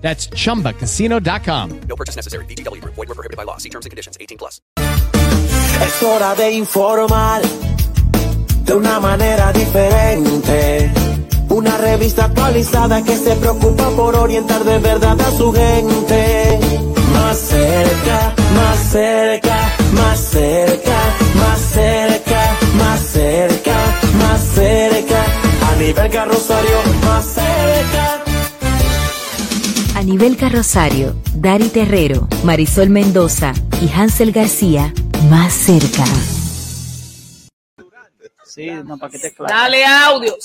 That's chumbacasino.com. No purchase necessary. VGW Group. Void were prohibited by law. See terms and conditions. 18 plus. Es hora de informar de una manera diferente. Una revista actualizada que se preocupa por orientar de verdad a su gente. Más cerca, más cerca, más cerca, más cerca, más cerca, más cerca. A nivel carrosario, más cerca. A nivel carrosario, Dari Terrero, Marisol Mendoza y Hansel García, más cerca. Sí, no, para que te claro. Dale base.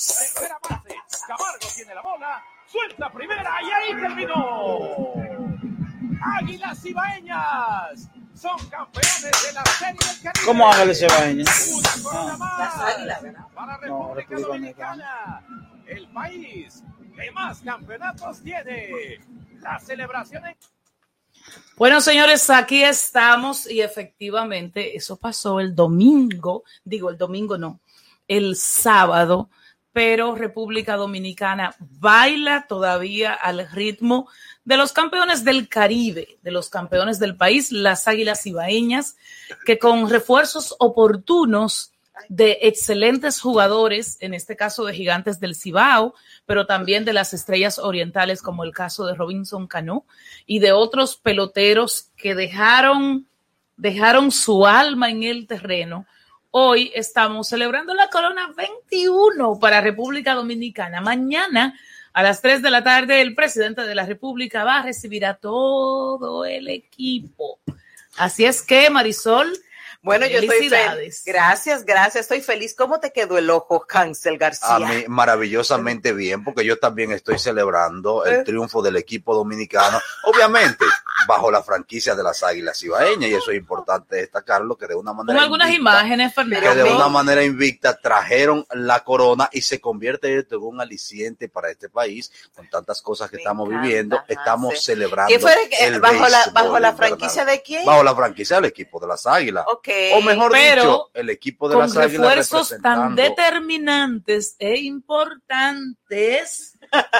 Camargo tiene la bola. Suelta primera y ahí terminó. Águilas Ibaeñas son campeones de la Serie del Caribe. ¿Cómo Ángeles Ibaeñas? Una más Las Águilas, ¿verdad? Para No, República República Dominicana. El país que más campeonatos tiene. La celebración en Bueno, señores, aquí estamos y efectivamente eso pasó el domingo, digo el domingo no, el sábado, pero República Dominicana baila todavía al ritmo de los campeones del Caribe, de los campeones del país, las Águilas Ibaeñas, que con refuerzos oportunos de excelentes jugadores, en este caso de gigantes del Cibao, pero también de las estrellas orientales, como el caso de Robinson Cano, y de otros peloteros que dejaron, dejaron su alma en el terreno. Hoy estamos celebrando la Corona 21 para República Dominicana. Mañana a las 3 de la tarde el presidente de la República va a recibir a todo el equipo. Así es que, Marisol, Bueno, yo estoy feliz. Felicidades. Gracias, gracias. Estoy feliz. ¿Cómo te quedó el ojo, Cancel García? A mí maravillosamente bien, porque yo también estoy celebrando el triunfo del equipo dominicano, obviamente bajo la franquicia de las Águilas Ibaeñas, y eso es importante destacarlo, que de una con manera algunas invicta- imágenes, que Fernando. de una manera invicta trajeron la corona y se convierte esto en un aliciente para este país con tantas cosas que Me estamos encanta, viviendo. Estamos sí. celebrando. ¿Qué fue que- el bajo la, bajo la franquicia de quién? Bajo la franquicia del equipo de las Águilas. Ok. O mejor Pero dicho, el equipo de con las Águilas refuerzos tan determinantes e importantes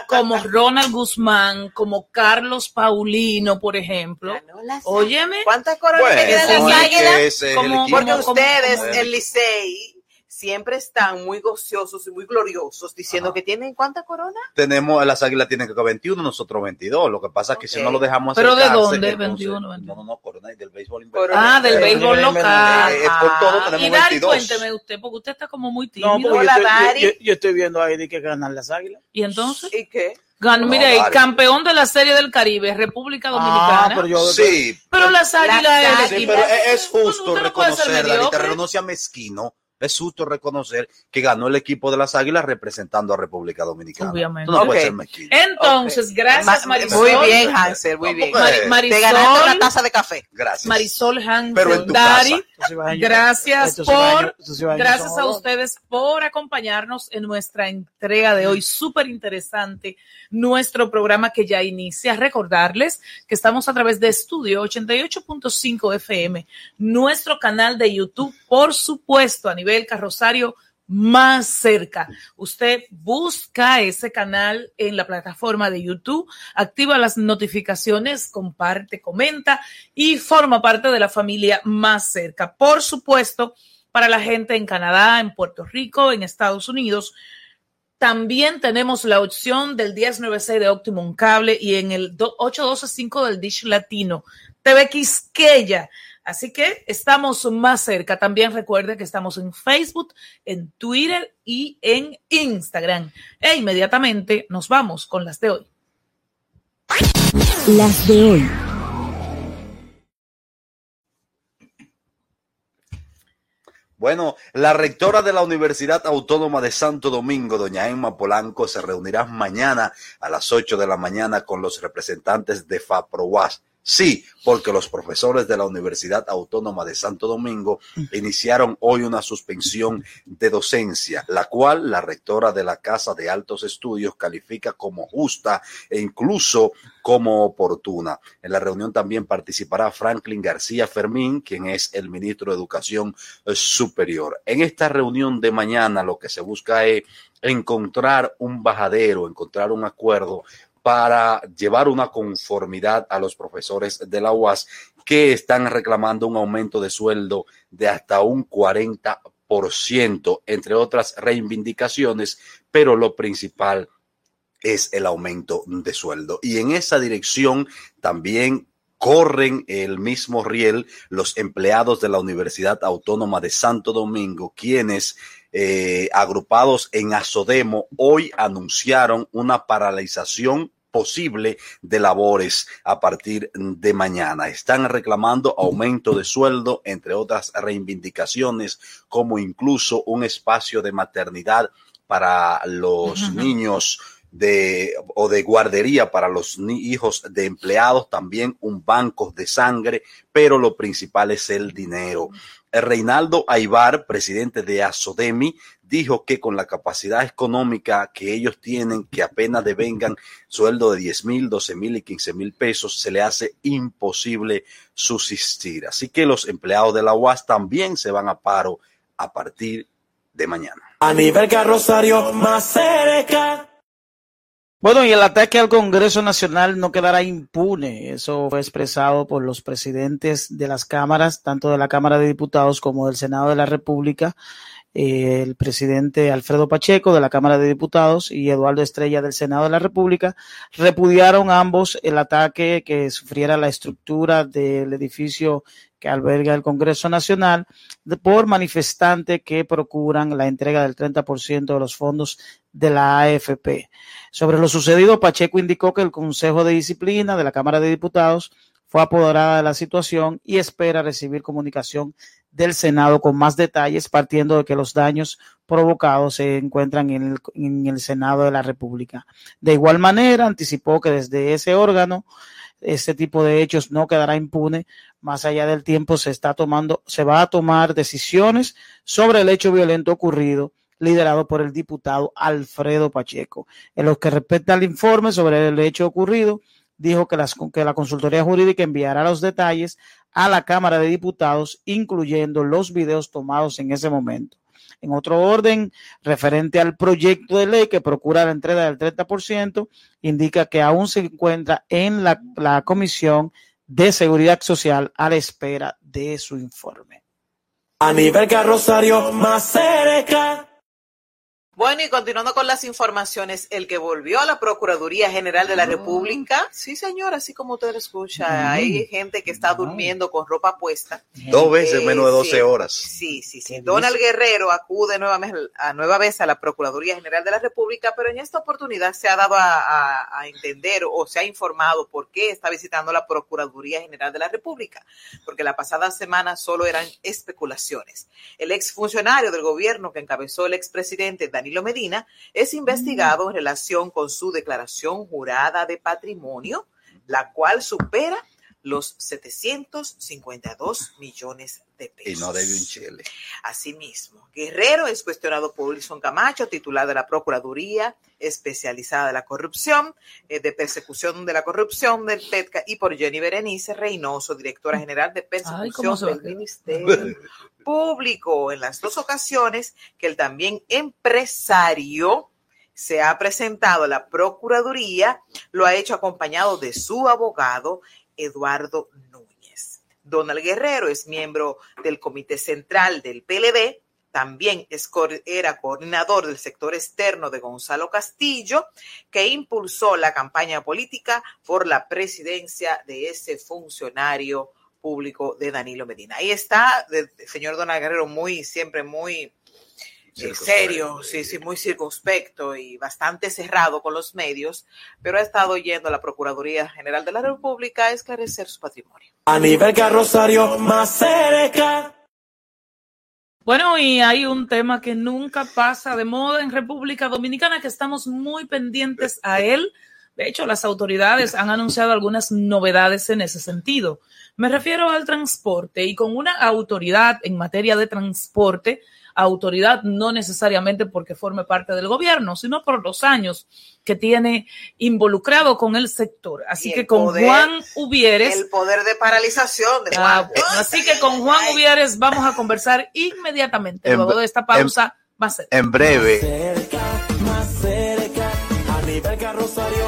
como Ronald Guzmán, como Carlos Paulino, por ejemplo. Ganó las- Óyeme, ¿Cuántas coronas Bueno, que ese las águilas? Porque ustedes, como- el Licey, siempre están muy gociosos y muy gloriosos diciendo Ajá. que tienen ¿cuántas coronas? tenemos, las águilas tienen que 21, nosotros 22. Lo que pasa es que si no lo dejamos ¿Pero de dónde? entonces- 21, 21. No, no, no, Corona y del béisbol Corona. Ah, del Eh, béisbol eh, local. eh, por todo tenemos y Dari, 22. cuénteme usted, porque usted está como muy tímido. No, porque yo estoy, Dari. yo, yo- yo estoy viendo ahí de que ganan las águilas. Y entonces, ¿Y qué? ganó, No, mire, Dari. campeón de la Serie del Caribe, República Dominicana. Ah, pero yo. Sí, Pero las águilas sí, pero es, justo reconocer. Herrero, no sea mezquino. Es justo reconocer que ganó el equipo de las águilas representando a República Dominicana. Obviamente. No ser mezquino. Entonces, gracias, Ma- Marisol. Muy bien, Hansel, muy bien. Te Marisol. ganaste una taza de café. Gracias. Marisol Pero en Hansel tu Dari. Gracias por, gracias a ustedes por acompañarnos en nuestra entrega de hoy. Súper interesante nuestro programa que ya inicia. Recordarles que estamos a través de Estudio 88.5 FM, nuestro canal de YouTube, por supuesto, a nivel carrosario más cerca. Usted busca ese canal en la plataforma de YouTube, activa las notificaciones, comparte, comenta y forma parte de la familia más cerca. Por supuesto, para la gente en Canadá, en Puerto Rico, en Estados Unidos, también tenemos la opción del 1096 de Optimum Cable y en el do- 812.5 del Dish Latino, TV Quisqueya. Así que estamos más cerca. También recuerde que estamos en Facebook, en Twitter y en Instagram. E inmediatamente nos vamos con las de hoy. Las de hoy. Bueno, la rectora de la Universidad Autónoma de Santo Domingo, doña Emma Polanco, se reunirá mañana a las 8 de la mañana con los representantes de FAPROAS, Sí, porque los profesores de la Universidad Autónoma de Santo Domingo iniciaron hoy una suspensión de docencia, la cual la rectora de la Casa de Altos Estudios califica como justa e incluso como oportuna. En la reunión también participará Franklin García Fermín, quien es el ministro de Educación Superior. En esta reunión de mañana lo que se busca es encontrar un bajadero, encontrar un acuerdo para llevar una conformidad a los profesores de la UAS que están reclamando un aumento de sueldo de hasta un 40%, entre otras reivindicaciones, pero lo principal es el aumento de sueldo. Y en esa dirección también corren el mismo riel los empleados de la Universidad Autónoma de Santo Domingo, quienes eh, agrupados en Asodemo hoy anunciaron una paralización posible de labores a partir de mañana. Están reclamando aumento de sueldo, entre otras reivindicaciones, como incluso un espacio de maternidad para los niños de o de guardería para los hijos de empleados, también un banco de sangre, pero lo principal es el dinero. Reinaldo Aibar, presidente de Asodemi, dijo que con la capacidad económica que ellos tienen, que apenas devengan sueldo de 10 mil, 12 mil y 15 mil pesos, se le hace imposible subsistir. Así que los empleados de la UAS también se van a paro a partir de mañana. A nivel carrosario más cerca. Bueno, y el ataque al Congreso Nacional no quedará impune. Eso fue expresado por los presidentes de las cámaras, tanto de la Cámara de Diputados como del Senado de la República, eh, el presidente Alfredo Pacheco de la Cámara de Diputados y Eduardo Estrella del Senado de la República repudiaron ambos el ataque que sufriera la estructura del edificio que alberga el Congreso Nacional por manifestantes que procuran la entrega del 30% de los fondos de la AFP. Sobre lo sucedido, Pacheco indicó que el Consejo de Disciplina de la Cámara de Diputados fue apoderada de la situación y espera recibir comunicación del Senado con más detalles, partiendo de que los daños provocados se encuentran en el, en el Senado de la República. De igual manera, anticipó que desde ese órgano este tipo de hechos no quedará impune. Más allá del tiempo se está tomando, se va a tomar decisiones sobre el hecho violento ocurrido, liderado por el diputado Alfredo Pacheco. En lo que respecta al informe sobre el hecho ocurrido, dijo que, que la consultoría jurídica enviará los detalles a la Cámara de Diputados, incluyendo los videos tomados en ese momento. En otro orden, referente al proyecto de ley que procura la entrega del 30%, indica que aún se encuentra en la, Comisión de Seguridad Social a la espera de su informe. A nivel carrosario más cerca. Bueno, y continuando con las informaciones, el que volvió a la Procuraduría General de la República, sí señor, así como usted lo escucha, hay gente que está durmiendo con ropa puesta. Dos veces Eh, menos de 12 sí. horas. Sí, sí, sí. Donald Guerrero acude nuevamente a nueva vez a la Procuraduría General de la República, pero en esta oportunidad se ha dado a, a- a entender o se ha informado por qué está visitando la Procuraduría General de la República, porque la pasada semana solo eran especulaciones. El exfuncionario del gobierno que encabezó el expresidente Danilo Medina es investigado en relación con su declaración jurada de patrimonio, la cual supera los 752 millones de pesos. Y no debe un chile. Asimismo, Guerrero es cuestionado por Wilson Camacho, titular de la Procuraduría Especializada de la Corrupción, eh, de Persecución de la Corrupción del PETCA, y por Jenny Berenice Reynoso, directora general de Ay, ¿cómo Persecución se va a del? Ministerio Público. En las dos ocasiones que el también empresario se ha presentado a la Procuraduría, lo ha hecho acompañado de su abogado, Eduardo Núñez. Donald Guerrero es miembro del Comité Central del PLD, también era coordinador del sector externo de Gonzalo Castillo, que impulsó la campaña política por la presidencia de ese funcionario público de Danilo Medina. Ahí está el señor Donald Guerrero muy, siempre muy eh, Circunspecto. serio, sí, sí, muy circunspecto y bastante cerrado con los medios, pero ha estado yendo a la Procuraduría General de la República a esclarecer su patrimonio. A nivel carrosario más cerca. Bueno, y hay un tema que nunca pasa de moda en República Dominicana, que estamos muy pendientes a él, De hecho, las autoridades han anunciado algunas novedades en ese sentido. Me refiero al transporte y con una autoridad en materia de transporte, autoridad no necesariamente porque forme parte del gobierno, sino por los años que tiene involucrado con el sector. Así que con poder- Juan Uvieres, El poder de paralización de Ah, bueno, así que con Juan Uvieres vamos a conversar inmediatamente En- luego de esta pausa. Va a ser. En breve. cerca, más cerca, a nivel carrosario,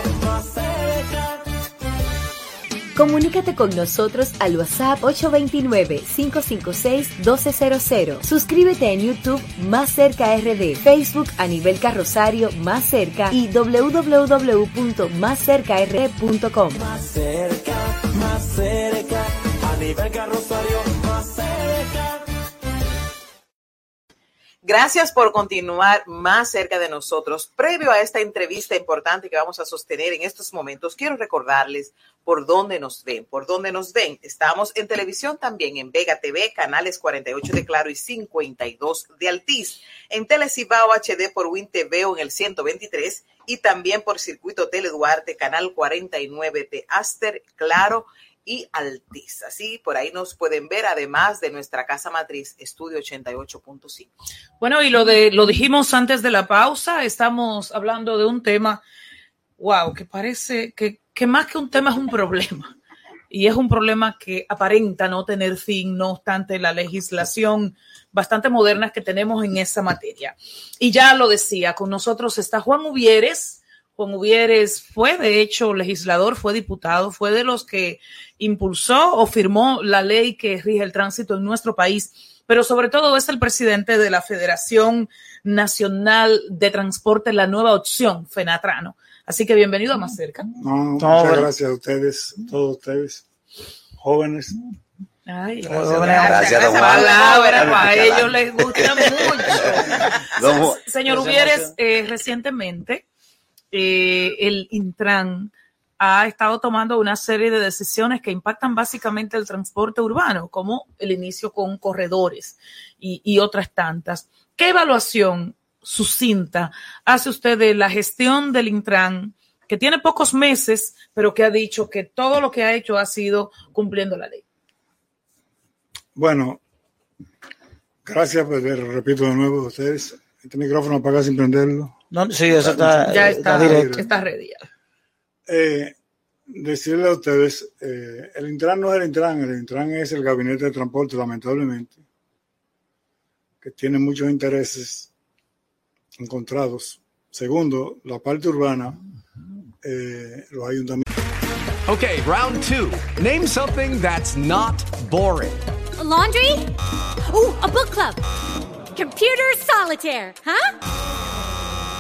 Comunícate con nosotros al WhatsApp 829-556-1200. Suscríbete en YouTube Más Cerca RD, Facebook a nivel carrosario Más Cerca y www.máscercard.com. Más cerca, más cerca, a nivel carrosario, más cerca. Gracias por continuar más cerca de nosotros. Previo a esta entrevista importante que vamos a sostener en estos momentos, quiero recordarles por dónde nos ven, por dónde nos ven. Estamos en televisión también en Vega TV, canales 48 de Claro y 52 de Altiz. En Telecibao HD por Win TV o en el 123 y también por Circuito Tele Duarte, canal 49 de Aster, Claro y Altiz. Así por ahí nos pueden ver, además de nuestra casa matriz, Estudio 88.5. Bueno, y lo de lo dijimos antes de la pausa, estamos hablando de un tema, wow, que parece que, que más que un tema es un problema. Y es un problema que aparenta no tener fin, no obstante la legislación bastante moderna que tenemos en esa materia. Y ya lo decía, con nosotros está Juan Uvieres. Juan Uvieres fue, de hecho, legislador, fue diputado, fue de los que impulsó o firmó la ley que rige el tránsito en nuestro país pero sobre todo es el presidente de la Federación Nacional de Transporte, la nueva opción, Fenatrano. Así que bienvenido a Más Cerca. No, muchas bueno. gracias a ustedes, todos ustedes, jóvenes. Ay, Gracias, Gracias, don Juan. palabra, para ellos les gusta mucho. Señor emoción. eh, recientemente eh, el Intran ha estado tomando una serie de decisiones que impactan básicamente el transporte urbano, como el inicio con corredores y, otras tantas. ¿Qué evaluación sucinta hace usted de la gestión del Intran, que tiene pocos meses, pero que ha dicho que todo lo que ha hecho ha sido cumpliendo la ley? Bueno, gracias, pues repito de nuevo a ustedes. Este micrófono apaga sin prenderlo. No, sí, eso está, Ya eh, está, directo. está ready. ya. Eh, decirle a ustedes, eh, el Intran no es el Intran, el Intran es el Gabinete de Transporte, lamentablemente, que tiene muchos intereses encontrados. Segundo, la parte urbana, eh, los ayuntamientos. Okay, round two. Name something that's not boring. A laundry? Ooh, a book club. Computer solitaire, huh?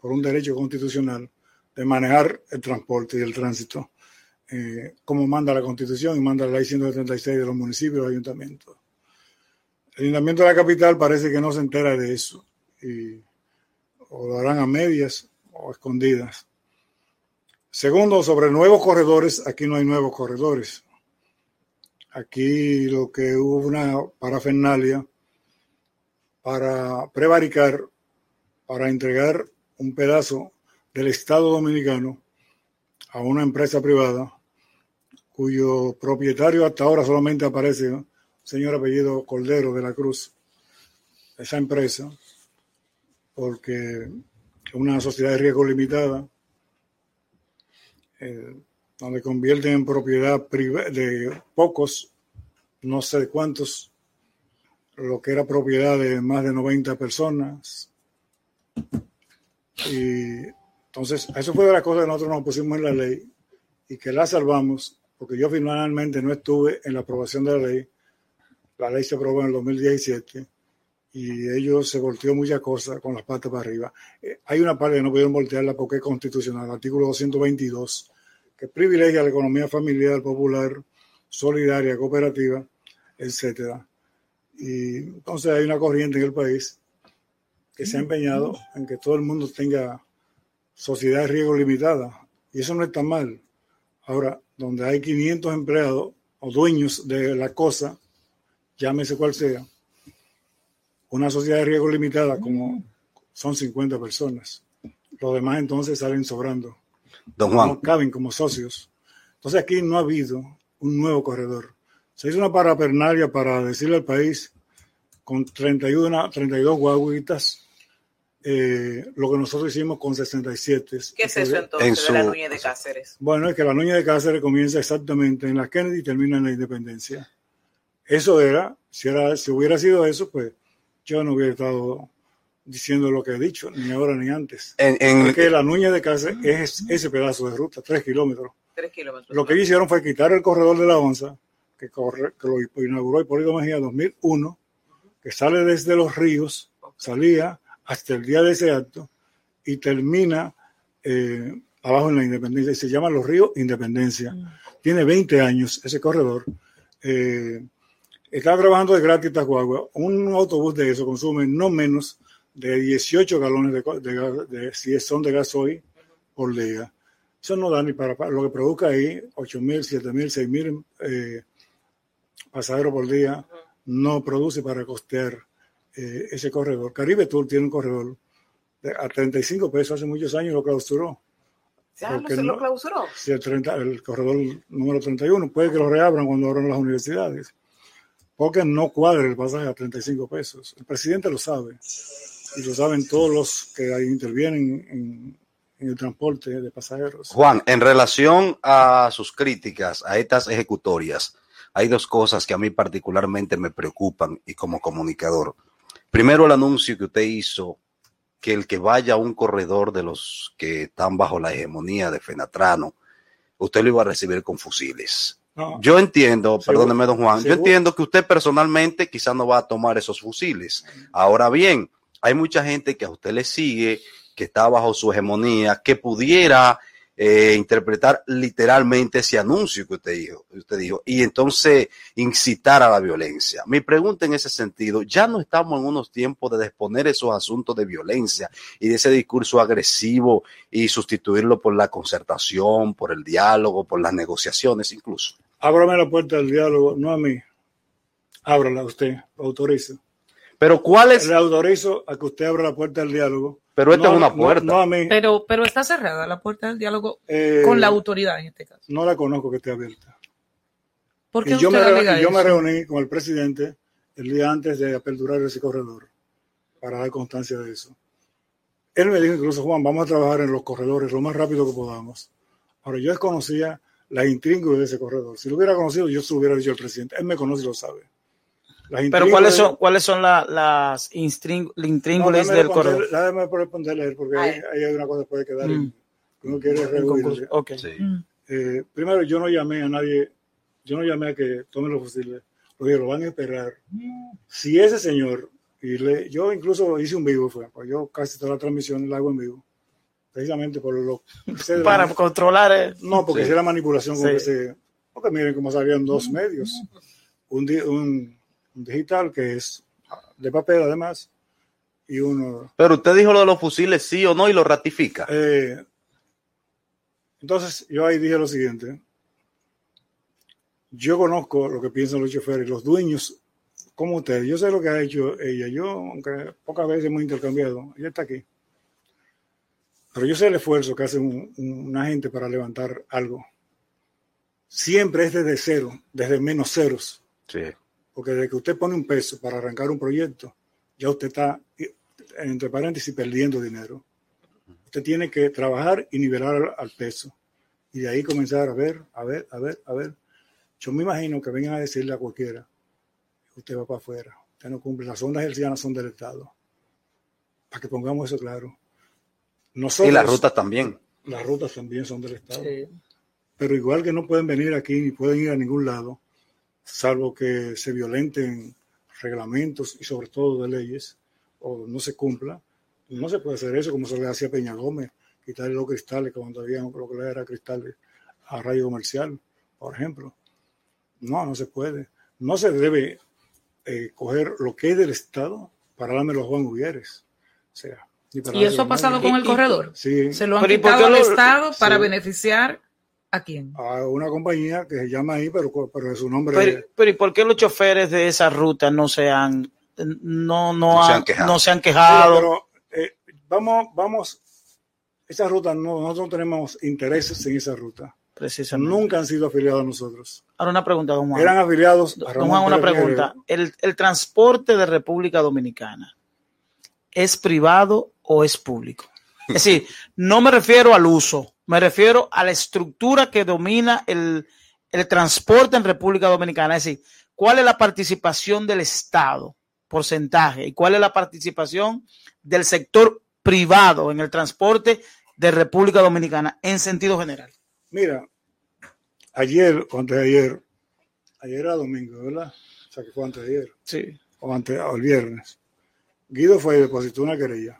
por un derecho constitucional de manejar el transporte y el tránsito, eh, como manda la Constitución y manda la Ley 176 de los municipios y los ayuntamientos. El ayuntamiento de la capital parece que no se entera de eso y o lo harán a medias o escondidas. Segundo, sobre nuevos corredores, aquí no hay nuevos corredores. Aquí lo que hubo una parafernalia para prevaricar, para entregar un pedazo del Estado dominicano a una empresa privada cuyo propietario hasta ahora solamente aparece señor apellido Cordero de la Cruz, esa empresa, porque una sociedad de riesgo limitada, eh, donde convierten en propiedad de pocos, no sé cuántos, lo que era propiedad de más de 90 personas. Y entonces, eso fue de las cosas que nosotros nos pusimos en la ley y que la salvamos, porque yo finalmente no estuve en la aprobación de la ley. La ley se aprobó en el 2017 y ellos se volteó muchas cosas con las patas para arriba. Eh, hay una parte que no pudieron voltearla porque es constitucional, el artículo 222, que privilegia la economía familiar, popular, solidaria, cooperativa, etcétera. Y entonces hay una corriente en el país que se ha empeñado en que todo el mundo tenga sociedad de riesgo limitada. Y eso no está mal. Ahora, donde hay 500 empleados o dueños de la cosa, llámese cual sea, una sociedad de riesgo limitada como son 50 personas. Los demás entonces salen sobrando. Don Juan. No caben como socios. Entonces aquí no ha habido un nuevo corredor. Se hizo una parapernalia para decirle al país con 31, 32 guaguitas eh, lo que nosotros hicimos con 67. ¿Qué es eso entonces de la Núñez de Cáceres? Bueno, es que la Núñez de Cáceres comienza exactamente en la Kennedy y termina en la Independencia. Eso era, si, era, si hubiera sido eso, pues yo no hubiera estado diciendo lo que he dicho, ni ahora ni antes. En- en- Porque la Núñez de Cáceres es ese pedazo de ruta, tres kilómetros. Tres kilómetros. Lo que ellos hicieron fue quitar el corredor de la onza, que, corre- que lo inauguró Hipólito Mejía en 2001, que sale desde los ríos, salía hasta el día de ese acto y termina eh, abajo en la Independencia. Y se llama Los Ríos Independencia. Tiene 20 años ese corredor. Eh, está trabajando de gratis Tacuagua. Un autobús de eso consume no menos de 18 galones de, de de- si son de gasoil por día. Eso no da ni para, para lo que produzca ahí, 8 mil, 7 mil, 6 mil eh, pasajeros por día, no produce para costear eh, ese corredor. Caribe Tour tiene un corredor de- a 35 pesos, hace muchos años lo clausuró. Ya no se lo clausuró. El, 30 el corredor número 31, puede que lo reabran cuando abran las universidades, porque no cuadra el pasaje a 35 pesos. El presidente lo sabe, y lo saben todos los que ahí intervienen en, en el transporte de pasajeros. Juan, en relación a sus críticas a estas ejecutorias, hay dos cosas que a mí particularmente me preocupan y como comunicador. Primero, el anuncio que usted hizo que el que vaya a un corredor de los que están bajo la hegemonía de Fenatrano, usted lo iba a recibir con fusiles. No. Yo entiendo, Seguro- perdóneme, don Juan, yo entiendo que usted personalmente quizás no va a tomar esos fusiles. Ahora bien, hay mucha gente que a usted le sigue, que está bajo su hegemonía, que pudiera eh, interpretar literalmente ese anuncio que usted dijo, usted dijo, y entonces incitar a la violencia. Mi pregunta en ese sentido, ya no estamos en unos tiempos de exponer esos asuntos de violencia y de ese discurso agresivo y sustituirlo por la concertación, por el diálogo, por las negociaciones incluso. Ábrame la puerta del diálogo, no a mí. Ábrala usted, lo autorizo. Pero ¿cuál es? Le autorizo a que usted abra la puerta del diálogo. Pero esta No, es una puerta. No, a mí. Pero, pero está cerrada la puerta del diálogo Eh, con la autoridad en este caso. No la conozco que esté abierta. ¿Por qué Y yo, me, yo reuní con el presidente el día antes de aperturar ese corredor para dar constancia de eso. Él me dijo incluso, Juan, vamos a trabajar en los corredores lo más rápido que podamos. Ahora, yo desconocía la intríngulis de ese corredor. Si lo hubiera conocido, yo se lo hubiera dicho al presidente. Él me conoce y lo sabe. Las Pero ¿cuáles son, cuáles son la- las instring- No, del responder- corredor? Déjame responderle a él, porque ahí, ahí hay una cosa que puede quedar en- Mm. que uno quiere En rehuir. conclusión, ok. Eh, primero, yo no llamé a nadie, yo no llamé a que tomen los fusiles, dije, lo van a esperar. Si ese señor, y le, yo incluso hice un vivo, fue, pues yo casi toda la transmisión la hago en vivo, precisamente por lo de la- Para controlar. eh. No, porque Sí. es la manipulación con Sí. que se. Porque miren cómo salían dos medios. Un, di- un- un digital que es de papel, además, y uno. Pero usted dijo lo de los fusiles sí o no y lo ratifica. Eh, entonces, yo ahí dije lo siguiente. Yo conozco lo que piensan los choferes, los dueños, como ustedes. Yo sé lo que ha hecho ella. Yo, aunque pocas veces hemos intercambiado, ella está aquí. Pero yo sé el esfuerzo que hace un- un- una gente para levantar algo. Siempre es desde cero, desde menos ceros. Sí. Porque desde que usted pone un peso para arrancar un proyecto, ya usted está, eh, entre paréntesis, perdiendo dinero. Usted tiene que trabajar y nivelar al, al peso. y de ahí comenzar a ver, a ver, a ver, a ver. Yo me imagino que vengan a decirle a cualquiera, usted va para afuera, usted no cumple, las ondas hercianas son del Estado. Para que pongamos eso claro. Nosotros, y las rutas también. Las rutas también son del Estado. Pero igual que no pueden venir aquí ni pueden ir a ningún lado, salvo que se violenten reglamentos y sobre todo de leyes, o no se cumpla, no se puede hacer eso como se le hacía a Peña Gómez, quitarle los cristales cuando había lo que le era cristales a radio comercial, por ejemplo. No, no se puede. No se debe eh, coger lo que es del Estado para darme los Juan. O sea, Y eso ha pasado con el corredor. Sí. Se lo han Pero ¿y por quitado al lo- Estado para Sí. beneficiar a quién. a una compañía que se llama ahí, pero, pero su nombre Pero, pero ¿y por qué los choferes de esa ruta no se han, no, no, No se han, quejado. no se han quejado? Sí, pero, eh, vamos, vamos, esa ruta, no, nosotros no tenemos intereses en esa ruta. Precisamente. Nunca han sido afiliados a nosotros. Ahora una pregunta, don Juan. Eran afiliados a Don Ramón Juan, una Pérez pregunta. ¿El, el transporte de República Dominicana es privado o es público? Es decir, no me refiero al uso, me refiero a la estructura que domina el, el transporte en República Dominicana. Es decir, ¿cuál es la participación del Estado, porcentaje, y cuál es la participación del sector privado en el transporte de República Dominicana en sentido general? Mira, ayer o antes de ayer, ayer era domingo, ¿verdad? O sea que fue antes de ayer. Sí. O antes, o el viernes. Guido fue y depositó una querella.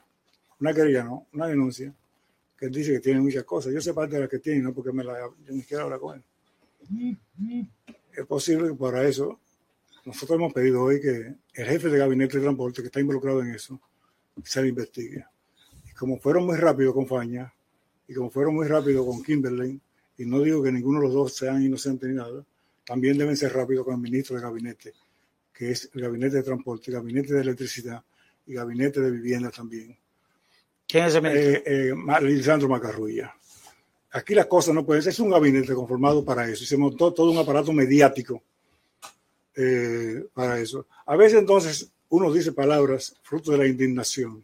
Una querella, no, una denuncia. Que él dice que tiene muchas cosas. Yo sé parte de las que tiene, no porque me la, yo ni siquiera hablar con él. Es posible que para eso nosotros hemos pedido hoy que el jefe de gabinete de transporte que está involucrado en eso se le investigue. Y como fueron muy rápido con Faña y como fueron muy rápido con Kimberley, y no digo que ninguno de los dos sean inocentes ni nada, también deben ser rápidos con el ministro de gabinete, que es el gabinete de transporte, gabinete de electricidad y gabinete de vivienda también. ¿Quién es ese ministro? Eh, eh, Lisandro Macarrulla. Aquí las cosas no pueden ser. Es un gabinete conformado para eso. Y se montó todo un aparato mediático eh, para eso. A veces entonces uno dice palabras fruto de la indignación.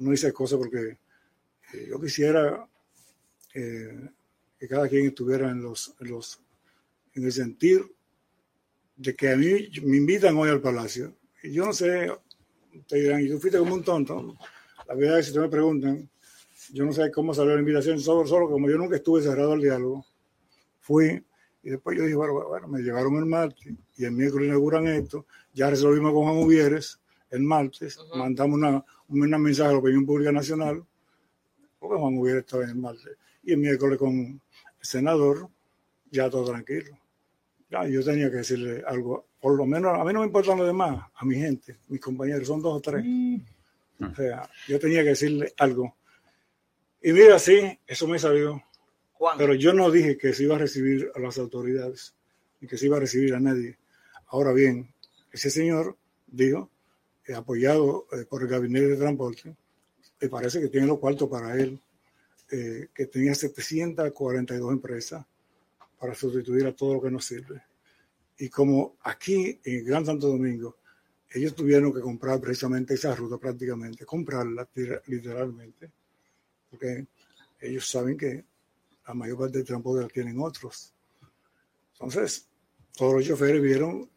Uno dice cosas porque eh, yo quisiera eh, que cada quien estuviera en los, en los en el sentir de que a mí me invitan hoy al palacio. Y yo no sé, te dirán, y tú fuiste como un tonto. La verdad es que si me preguntan, yo no sé cómo salió la invitación, solo, solo como yo nunca estuve cerrado al diálogo, fui y después yo dije, bueno, bueno, me llevaron el martes y el miércoles inauguran esto, ya resolvimos con Juan Uvieres el martes, mandamos una, un mensaje a la opinión pública nacional, porque Juan Uvieres estaba en el martes, y el miércoles con el senador, ya todo tranquilo. Ya, yo tenía que decirle algo, por lo menos a mí no me importan los demás, a mi gente, mis compañeros, son dos o tres. O sea, yo tenía que decirle algo. Y mira, sí, eso me salió. Juan. Pero yo no dije que se iba a recibir a las autoridades, ni que se iba a recibir a nadie. Ahora bien, ese señor dijo, eh, apoyado eh, por el gabinete de transporte, que parece que tiene los cuartos para él, eh, que tenía 742 empresas para sustituir a todo lo que nos sirve. Y como aquí en Gran Santo Domingo, ellos tuvieron que comprar precisamente esa ruta prácticamente, comprarla literalmente, porque ellos saben que la mayor parte del transporte la tienen otros. Entonces, todos los choferes vieron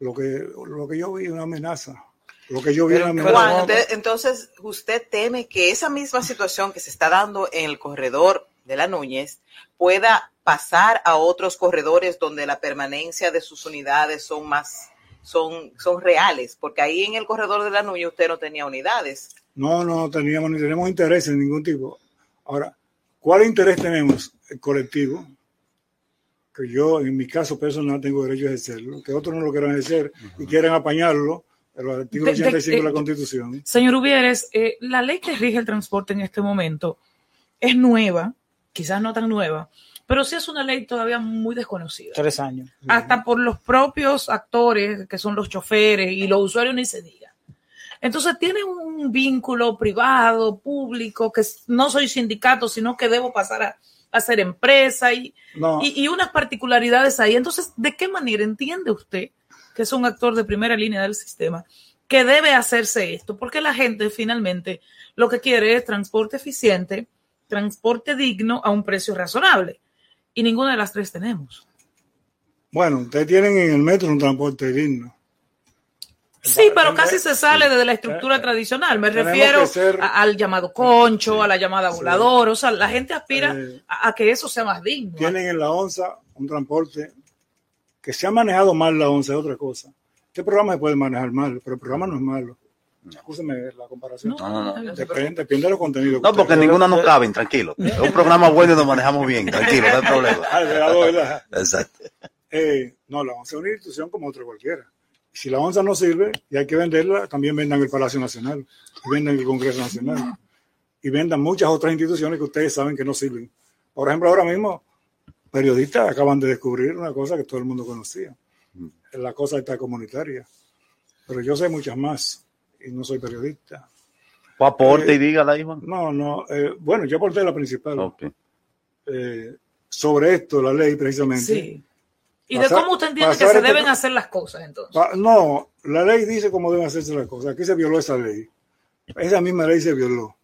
lo que, lo que yo vi, una amenaza. Lo que yo vi era una amenaza. Juan, entonces usted teme que esa misma situación que se está dando en el corredor de la Núñez pueda pasar a otros corredores donde la permanencia de sus unidades son más son, son reales, porque ahí en el corredor de la Núñez usted no tenía unidades. No, no teníamos ni tenemos interés en ningún tipo. Ahora, ¿cuál interés tenemos? El colectivo, que yo en mi caso personal tengo derecho a ejercerlo, que otros no lo quieran ejercer y quieren apañarlo, el artículo De- de- 85 de la Constitución. Señor Uvieres, eh, la ley que rige el transporte en este momento es nueva, quizás no tan nueva, pero sí es una ley todavía muy desconocida. Tres años. Hasta por los propios actores, que son los choferes y los usuarios, ni se diga. Entonces tiene un vínculo privado, público, que no soy sindicato, sino que debo pasar a, a ser empresa y, No. y, y unas particularidades ahí. Entonces, ¿de qué manera entiende usted, que es un actor de primera línea del sistema, que debe hacerse esto? Porque la gente finalmente lo que quiere es transporte eficiente, transporte digno a un precio razonable. Y ninguna de las tres tenemos. Bueno, ustedes tienen en el metro un transporte digno. Sí, pero casi se sale de la estructura tradicional. Me eh, tenemos refiero que ser- a- al llamado concho, a la llamada Sí. volador. O sea, la gente aspira Eh, a, a que eso sea más digno. Tienen en la ONSA un transporte que se ha manejado mal la ONSA, es otra cosa. Este programa se puede manejar mal, pero el programa no es malo. Escúcheme la comparación. No, no, no. Depende, depende de los contenidos. No, porque ninguna nos caben, tranquilo. Es un programa bueno y nos manejamos bien, tranquilo, no hay problema. Ah. Exacto. Eh, no, la ONSA es una institución como otra cualquiera. Si la ONSA no sirve y hay que venderla, también vendan el Palacio Nacional, y vendan el Congreso Nacional y vendan muchas otras instituciones que ustedes saben que no sirven. Por ejemplo, ahora mismo, periodistas acaban de descubrir una cosa que todo el mundo conocía, la cosa esta comunitaria. Pero yo sé muchas más y no soy periodista. O aporte Eh, y dígala, Iván. No, no. eh, bueno, yo aporté la principal. Eh, sobre esto, la ley precisamente. Sí. ¿Y de cómo usted entiende que se este- deben hacer las cosas entonces? Pa- No, la ley dice cómo deben hacerse las cosas. Aquí se violó esa ley. Esa misma ley se violó.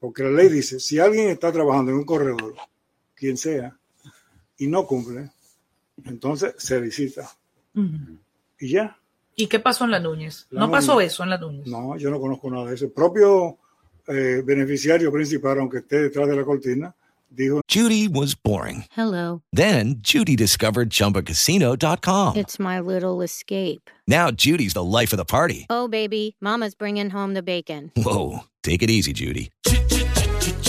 Porque la ley dice, si alguien está trabajando en un corredor, quien sea, y no cumple, entonces se licita. Ujú. Y ya. ¿Y qué pasó en la Núñez? La no pasó Núñez. eso en la Núñez. No, yo no conozco nada de eso. El propio eh, beneficiario principal, aunque esté detrás de la cortina, dijo, Judy was boring. Hello. Then Judy discovered ChumbaCasino.com. It's my little escape. Now Judy's the life of the party. Oh, baby, Mama's bringing home the bacon. Whoa, take it easy, Judy.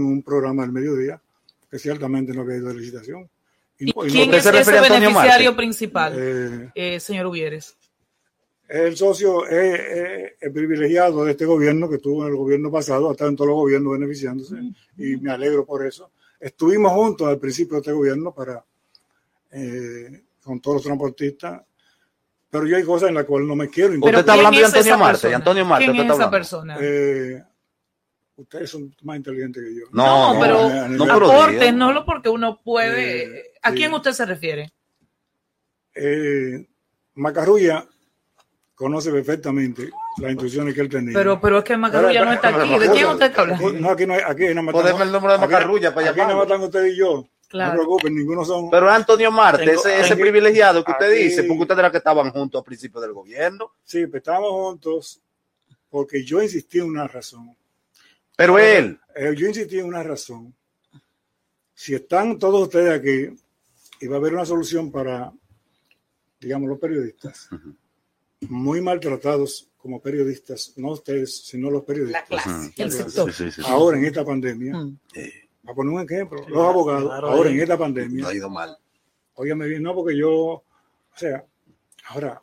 En un programa al mediodía, que ciertamente no había ido a licitación. ¿Y no- quién no- es ese beneficiario principal, Eh, eh, señor Uvieres? el socio es, es- es privilegiado de este gobierno que estuvo en el gobierno pasado, ha estado en todos los gobiernos beneficiándose y me alegro por eso. Estuvimos juntos al principio de este gobierno para eh, con todos los transportistas, pero yo hay cosas en las cuales no me quiero Usted está hablando de Antonio Marte, de Antonio Marte. ¿Quién es está esa hablando. persona? Eh, ustedes son más inteligentes que yo. No, No, pero a nivel- aporte, no lo porque uno puede. Eh, ¿A sí. quién usted se refiere? Eh, Macarrulla conoce perfectamente las instrucciones que él tenía. Pero, pero es que Macarrulla no está aquí. ¿De quién usted está hablando? No, aquí no hay, aquí nada más Podemos el número de Macarrulla para Aquí más están usted y yo. Claro. No se preocupen, ninguno son. Pero Antonio Marte, Tengo- ese, privilegiado que usted aquí- dice, porque ustedes eran que estaban juntos al principio del gobierno. Sí, pues estábamos juntos porque yo insistí en una razón. Pero él, Eh, yo insistí en una razón. Si están todos ustedes aquí y va a haber una solución para, digamos, los periodistas, muy maltratados como periodistas, no ustedes, sino los periodistas. La clase, La el sector. Sí, sí, sí. Ahora en esta pandemia, Mm. a poner un ejemplo, los abogados, claro, ahora en esta pandemia, no ha ido mal. óigame bien, no, porque yo, o sea, ahora,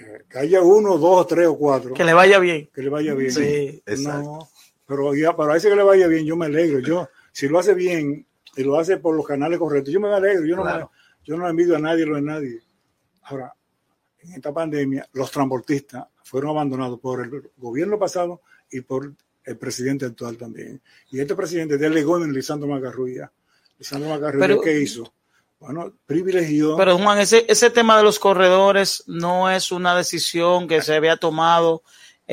eh, que haya uno, dos, tres o cuatro, Que le vaya bien. que le vaya bien. Sí, exacto. Pero ya para ese que le vaya bien, yo me alegro. Yo, si lo hace bien y lo hace por los canales correctos, yo me alegro. Yo no, Claro. me, yo no envidio a nadie lo de nadie. Ahora, en esta pandemia, los transportistas fueron abandonados por el gobierno pasado y por el presidente actual también. Y este presidente delegó en Lisandro Macarrulla. Lisandro Macarrulla, Pero- ¿qué hizo? Bueno, privilegió. Pero Juan, ese, ese tema de los corredores no es una decisión que se había tomado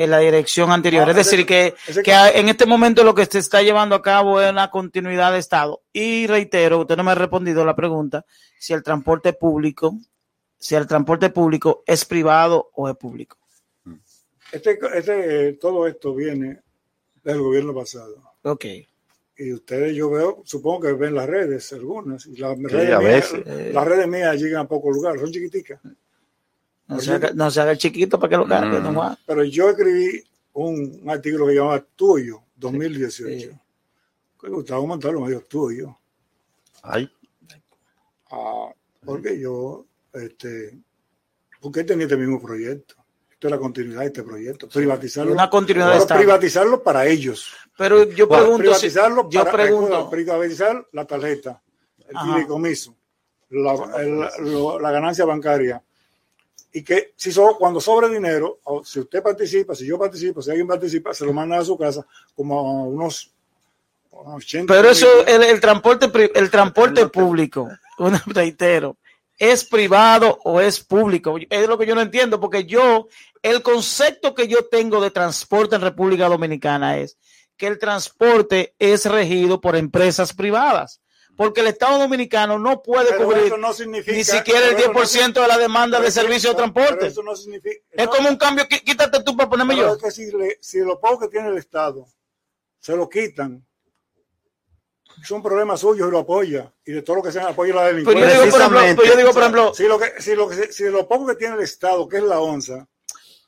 en la dirección anterior. No, es decir, ese- que, ese- que a- en este momento lo que se está llevando a cabo es una continuidad de Estado. Y reitero, usted no me ha respondido la pregunta si el transporte público, si el transporte público es privado o es público. Este, este, eh, todo esto viene del gobierno pasado. Ok. Y ustedes, yo veo, supongo que ven las redes, algunas. Y las, Sí, redes, a mías, veces. las redes mías llegan a pocos lugares, son chiquiticas. No se haga, no se haga el chiquito para que lo cargue, don Juan. Pero yo escribí un, un artículo que llamaba Tuyo, 2018. que Gustavo Montalvo me dijo, tú y yo. Ay. Ah, porque yo, este, porque él tenía este mismo proyecto. Esto es la continuidad de este proyecto. Privatizarlo. Una continuidad de privatizarlo para ellos. Pero yo Bueno, pregunto, si- privatizarlo yo para, pregunto, privatizar la tarjeta, el fideicomiso, la, la ganancia bancaria. Y que si so- cuando sobre dinero, o si usted participa, si yo participo, si alguien participa, se lo manda a su casa como a unos, unos 80. pero eso, el, el transporte, pri- el transporte público, un reitero, ¿es privado o es público? Es lo que yo no entiendo, porque yo, el concepto que yo tengo de transporte en República Dominicana es que el transporte es regido por empresas privadas. Porque el Estado Dominicano no puede Pero cubrir eso no significa- ni siquiera el pero eso no 10% de la demanda de servicio de transporte. eso no significa. Es como un cambio, quítate tú para ponerme yo. es que si, le- si lo poco que tiene el Estado se lo quitan, son problemas suyos y lo apoya. Y de todo lo que sea apoya la delincuencia. Pero yo digo, por ejemplo, pero yo digo, por ejemplo- si lo, que, si, lo, que, si lo poco que tiene el Estado, que es la onza,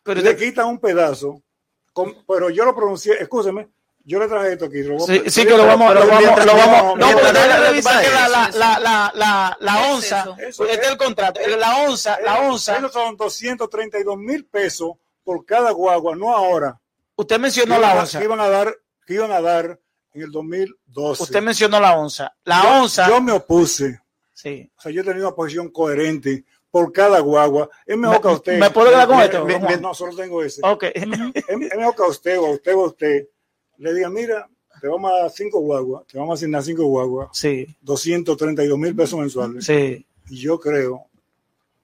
Pero le quitan un pedazo, con- pero yo lo pronuncié, escúcheme, yo le traje esto aquí. lo voy a- Sí, sí que lo vamos, Pero lo vamos, lo vamos, no, porque déjame mientras- revisar que la, la, la, la, la, la ¿Qué es onza, eso? este es el contrato, la onza, la onza. Esos son 232 mil pesos por cada guagua, no ahora. Usted mencionó la onza. Que iban a dar, que iban a dar en el 2012. Usted mencionó la onza. La Yo- onza. Yo me opuse. Sí. O sea, yo he tenido una posición coherente por cada guagua. Es mejor Me- que a usted. ¿me puedo quedar con Me- esto? me- no, solo tengo ese. Ok. Es, es mejor que a usted o a usted o a usted le diga, mira, te vamos a dar cinco guaguas, te vamos a asignar cinco guaguas, Sí, 232 mil pesos mensuales. sí. Y yo creo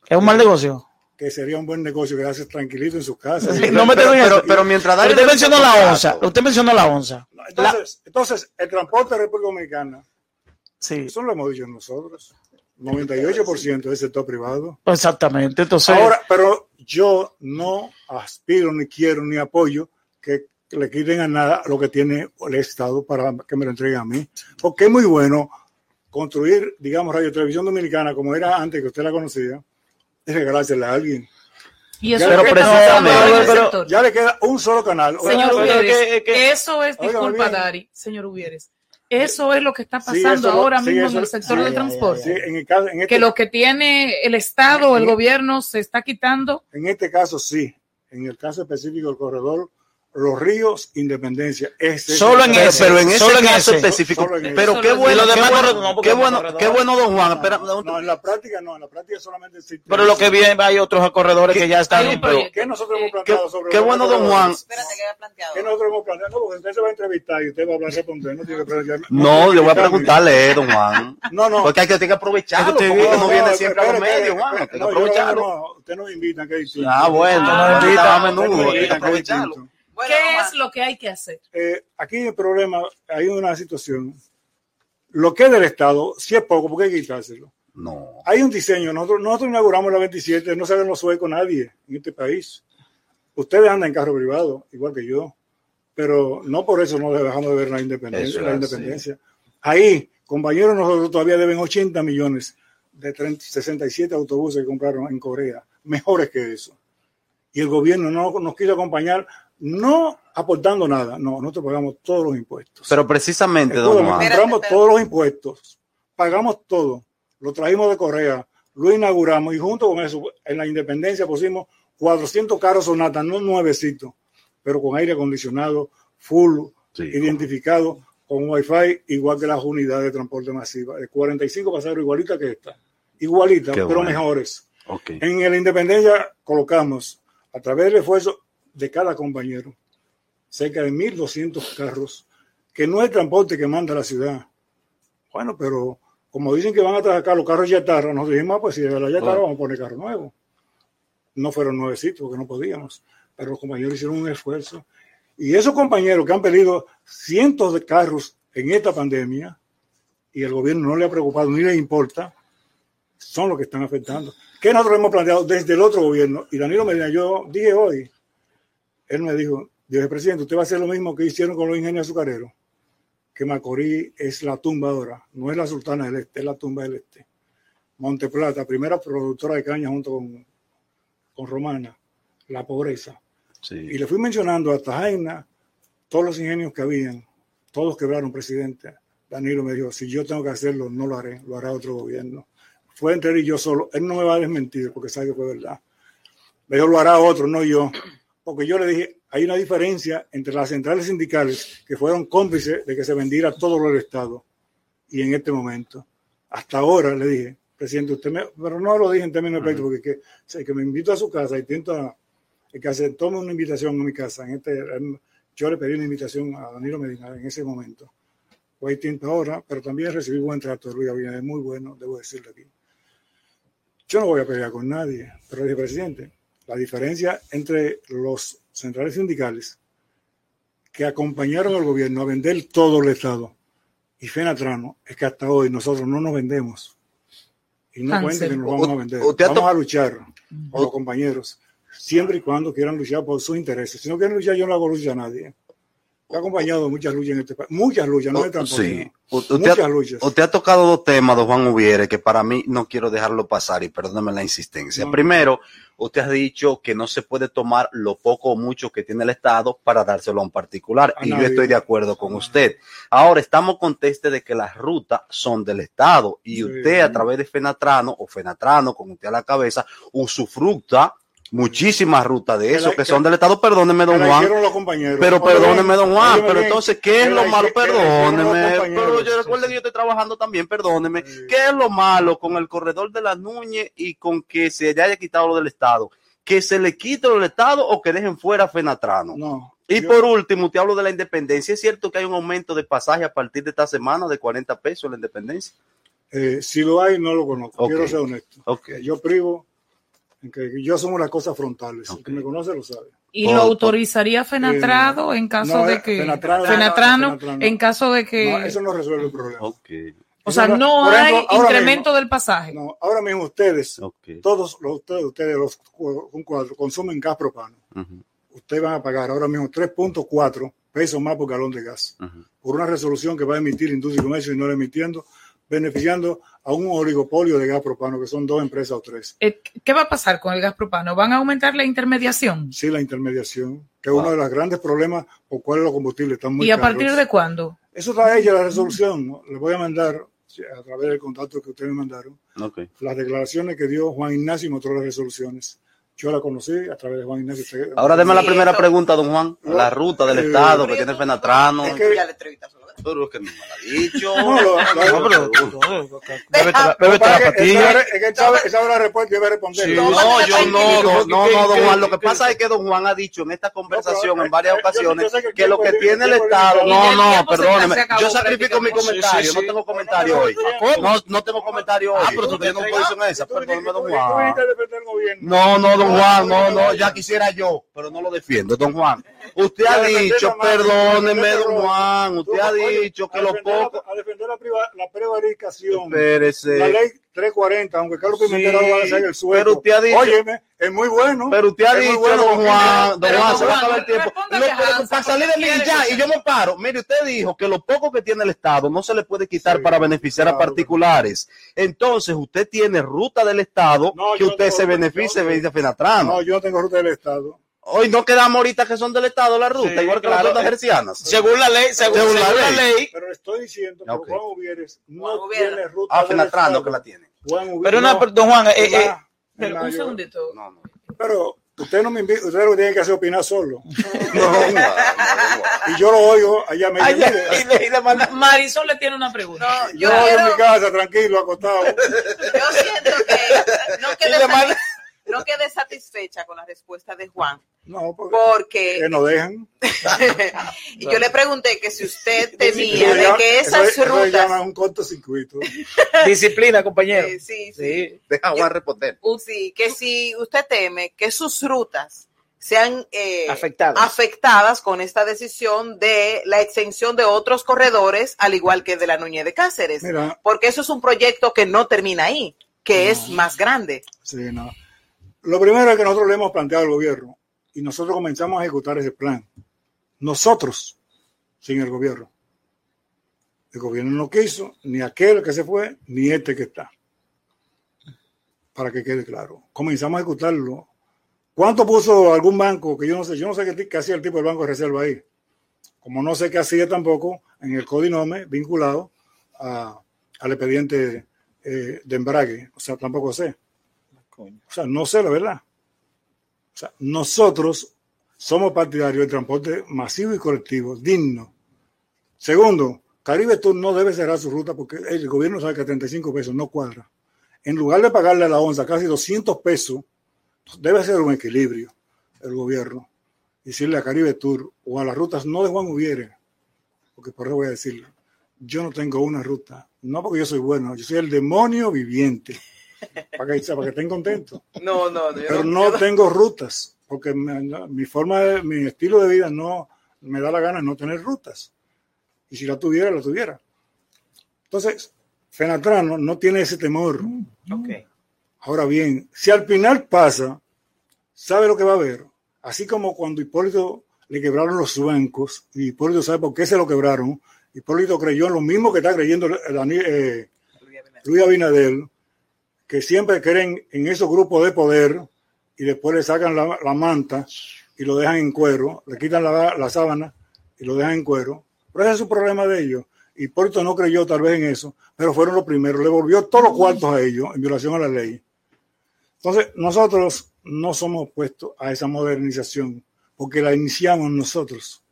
Es un mal negocio. que sería un buen negocio que haces tranquilito en sus casas. Sí, no me tengo en eso. Pero Usted mencionó la onza. Usted mencionó la onza. Entonces, entonces, el transporte de República Dominicana, Sí. eso lo hemos dicho nosotros, 98% es sector privado. Exactamente. Entonces, Ahora, pero yo no aspiro, ni quiero, ni apoyo que le quiten a nada lo que tiene el Estado para que me lo entreguen a mí. Porque es muy bueno construir, digamos, Radio Televisión Dominicana, como era antes que usted la conocía, es regalársela a alguien. Y eso Ya es en pero ya le queda un solo canal. Señor Oiga, Uvieres, que- que- eso es, disculpa. Dari, señor Uvieres, eso es lo que está pasando lo- ahora sí, mismo eso- en el sector sí, del transporte. Sí, en, el caso, en, este, que lo que tiene el Estado o el gobierno se está quitando. en este caso sí. En el caso específico del corredor Los Ríos, Independencia. Ese Solo en ese, pero en ese Solo caso ese. específico. Solo en. Pero qué bueno, en qué bueno, no, qué bueno, corredores- qué bueno, don Juan. Espera, No, no, en la práctica no, en la práctica solamente existe. pero lo que viene, hay otros corredores que ya están. Proyecto. ¿Qué nosotros hemos planteado Qué- sobre qué bueno, don? Juan. ¿Qué nosotros hemos planteado? No, porque usted se va a entrevistar y usted va a hablar responder. No tiene que. No, yo voy a preguntarle, eh, don Juan. No, no. Porque hay que, aprovecharlo. Porque no, viene siempre a los medios, Juan. Hay que aprovecharlo. usted no me invita, que. Ah, bueno, Usted no me invita a menudo, hay que aprovecharlo. ¿Qué es lo que hay que hacer? Eh, aquí el problema, hay una situación. Lo que es del Estado, si es poco, porque hay que quitárselo. No. Hay un diseño. Nosotros, nosotros inauguramos la 27, no saben los suecos nadie en este país. Ustedes andan en carro privado, igual que yo, pero no por eso no dejamos de ver la independencia. Ahí, compañeros, nosotros todavía deben 80 millones de 30 67 autobuses que compraron en Corea, mejores que eso. Y el gobierno no nos quiso acompañar, no aportando nada, no, nosotros pagamos todos los impuestos. Pero precisamente, don Juan. compramos todos los impuestos, pagamos todo, lo trajimos de Corea, lo inauguramos y junto con eso, en la independencia pusimos 400 carros Sonata, no nuevecitos, pero con aire acondicionado, full, identificado, con wifi, igual que las unidades de transporte masiva, de 45 pasajeros igualita que esta, igualita, Qué pero bueno. mejores. En la independencia colocamos, a través del esfuerzo de cada compañero, cerca de 1.200 carros, que no es el transporte que manda la ciudad. Bueno, pero como dicen que van a trabajar los carros yatarra, nos dijimos, ah, pues si de la yatarra Bueno. vamos a poner carros nuevos. No fueron nuevecitos porque no podíamos, pero los compañeros hicieron un esfuerzo. Y esos compañeros que han perdido cientos de carros en esta pandemia y el gobierno no le ha preocupado ni le importa, son los que están afectando. ¿Qué nosotros hemos planteado desde el otro gobierno? Y Danilo Medina, yo dije hoy, él me dijo, dije, presidente, usted va a hacer lo mismo que hicieron con los ingenios azucareros, que Macorís es la tumba ahora, no es la Sultana del Este, es la tumba del Este. Monteplata, primera productora de caña junto con, con Romana, la pobreza. Y le fui mencionando hasta Jaina todos los ingenios que habían todos quebraron presidente. Danilo me dijo, si yo tengo que hacerlo, no lo haré, lo hará otro gobierno. Fue entre él y yo solo. Él no me va a desmentir porque sabe que fue verdad. Me dijo, lo hará otro, no yo. Porque yo le dije, hay una diferencia entre las centrales sindicales que fueron cómplices de que se vendiera todo lo del Estado y en este momento. Hasta ahora le dije, presidente, usted me, pero no lo dije en términos de porque que, sé que me invito a su casa y intento a, que se tome una invitación a mi casa. En este, yo le pedí una invitación a Danilo Medina en ese momento. Fue distinto ahora, pero también recibí buen trato de Luis Abinader, muy bueno, debo decirle aquí. Yo no voy a pelear con nadie, pero le dije, presidente, la diferencia entre los centrales sindicales que acompañaron al gobierno a vender todo el Estado y Fenatrano es que hasta hoy nosotros no nos vendemos. Y no Hansel. cuenten que nos vamos a vender. Vamos a luchar con los compañeros, siempre y cuando quieran luchar por sus intereses. Si no quieren luchar, yo no hago lucha a nadie. He acompañado muchas luchas en este país. Muchas luchas, no transporte. Sí. Usted, Muchas ha, luchas. usted ha tocado dos temas, don Juan Ubiere, que para mí no quiero dejarlo pasar y perdóname la insistencia. No. Primero, usted ha dicho que no se puede tomar lo poco o mucho que tiene el Estado para dárselo a un particular A y yo estoy de acuerdo con usted. Ahora estamos conteste de que las rutas son del Estado y Sí. usted a través de Fenatrano o Fenatrano, con usted a la cabeza, usufructa muchísimas rutas de eso que que- son del Estado. Perdóneme, don Juan. Pero perdóneme, don Juan, pero entonces, ¿qué es lo malo? Perdóneme, pero yo recuerde que yo estoy trabajando también, perdóneme. ¿Qué es lo malo con el corredor de las Núñez y con que se le haya quitado lo del Estado? ¿Que se le quite lo del Estado o que dejen fuera a Fenatrano? No. Y yo- por último, te hablo de la independencia. ¿Es cierto que hay un aumento de pasaje a partir de esta semana de 40 pesos en la independencia? Eh, si lo hay, no lo conozco. Quiero ser honesto. Ok. Yo privo que yo asumo las cosas frontales. El que me conoce lo sabe. ¿Y lo autorizaría Fenatrado en caso no, de eh, que Fenatrano- Fenatrano, Fenatrano. en caso de que No, eso no resuelve el problema. o sea, no- hay ejemplo, incremento mismo- del pasaje? No, ahora mismo ustedes, todos los, ustedes, ustedes los cu- un cuadro, consumen gas propano. Ustedes van a pagar ahora mismo 3.4 pesos más por galón de gas. Por una resolución que va a emitir Industria y Comercio y no la emitiendo, beneficiando a un oligopolio de gas propano, que son dos empresas o tres. Eh, ¿Qué va a pasar con el gas propano? ¿Van a aumentar la intermediación? Sí, la intermediación, que es uno de los grandes problemas por cuales los combustibles están muy ¿Y a caros. partir de cuándo? Eso está hecha la resolución. ¿no? Le voy a mandar, a través del contacto que ustedes me mandaron, las declaraciones que dio Juan Ignacio y mostró las resoluciones. Yo la conocí a través de Juan Ignacio. Ahora deme la primera pregunta, don Juan. La ruta del Eh, Estado que tiene Fenatrano. Es que- Pero es que no me ha dicho. No, lo- No, pero- Bébete la- bébete la pastilla. Es que él sabe, sabe la respuesta y debe responder. No, yo no, don- no, no, don Juan. Lo que pasa es que don Juan ha dicho en esta conversación en varias ocasiones que lo que tiene el Estado. No, no, perdóneme. Yo sacrifico mi comentario. No tengo comentario hoy. No, no tengo comentario hoy. Pero tú tienes una posición esa. Perdóneme, don Juan. No, no, don Juan, no, no, ya quisiera yo, pero no lo defiendo, don Juan. Usted ha dicho, perdóneme, don Juan, usted ha dicho que lo poco. A defender la, priva- la prevaricación. Espérese. La ley 340, aunque Carlos Pimentel Sí, ahora va a hacer el sueldo. pero usted ha dicho- Óyeme, es muy bueno. Pero usted ha dicho, bueno, don Juan, don Juan, se va a acabar el tiempo. Lo- Hansa, para salir de mí ya, y yo me paro. Mire, usted dijo que lo poco que tiene el Estado no se le puede quitar para beneficiar a particulares. Entonces, usted tiene ruta del Estado que usted no- se beneficie de beneficia Fenatrano. No, yo no tengo ruta del Estado. Hoy no quedamos ahorita que son del Estado la ruta, Sí, igual que claro. las rutas hercianas. Según la ley, según- según la según la ley. ley. Pero estoy diciendo que. Juan Uvieres no tiene ruta Ah, que la tiene. Juan Pero una, no. don Juan, eh, eh, Pero un segundito. Pero usted no me invita, usted lo que tiene que hacer opinar solo. y yo lo oigo allá me Ay, Marisol le tiene una pregunta. yo en mi casa tranquilo, acostado. Yo siento que no quedé, le manda- sati- no quedé satisfecha con la respuesta de Juan. No, porque, Porque que no dejan. y yo le pregunté que si usted temía de que eso- esas eso rutas llama un cortocircuito. Disciplina, compañero. Eh, sí, sí. Deja Juan responder. Sí, que si usted teme que sus rutas sean eh, Afectadas. afectadas con esta decisión de la exención de otros corredores, al igual que de la Núñez de Cáceres, Mira. porque eso es un proyecto que no termina ahí, que es más grande. Sí, no. Lo primero es que nosotros le hemos planteado al gobierno y nosotros comenzamos a ejecutar ese plan. Nosotros, sin el gobierno. El gobierno no quiso, ni aquel que se fue, ni este que está. Para que quede claro. Comenzamos a ejecutarlo. ¿Cuánto puso algún banco? Que yo no sé, yo no sé qué, qué hacía el tipo del banco de reserva ahí. Como no sé qué hacía tampoco, en el codinome vinculado a- al expediente eh, de embrague. O sea, tampoco sé. O sea, no sé la verdad. Sea, nosotros somos partidarios del transporte masivo y colectivo, digno. Segundo, Caribe Tour no debe cerrar su ruta porque el gobierno sabe que a 35 pesos no cuadra. En lugar de pagarle a la onza casi 200 pesos, debe ser un equilibrio el gobierno. Decirle a Caribe Tour o a las rutas no de Juan Ubiere, porque por eso voy a decirlo. Yo no tengo una ruta, no porque yo soy bueno, yo soy el demonio viviente. Para que, para que estén contentos. No, no, Pero no tengo rutas, porque me- mi forma, de- mi estilo de vida no me da la gana de no tener rutas. Y si la tuviera, la tuviera. Entonces, Fenatrano no tiene ese temor. Ok. Ahora bien, si al final pasa, sabe lo que va a haber. Así como cuando Hipólito le quebraron los bancos, y Hipólito sabe por qué se lo quebraron, Hipólito creyó en lo mismo que está creyendo Dani- eh, Luis Abinadel, que siempre creen en esos grupos de poder y después le sacan la, manta y lo dejan en cuero, le quitan la, sábana y lo dejan en cuero. Pero ese es un problema de ellos. Hipólito no creyó tal vez en eso, pero fueron los primeros. Le volvió todos los cuartos a ellos en violación a la ley. Entonces, nosotros no somos opuestos a esa modernización, porque la iniciamos nosotros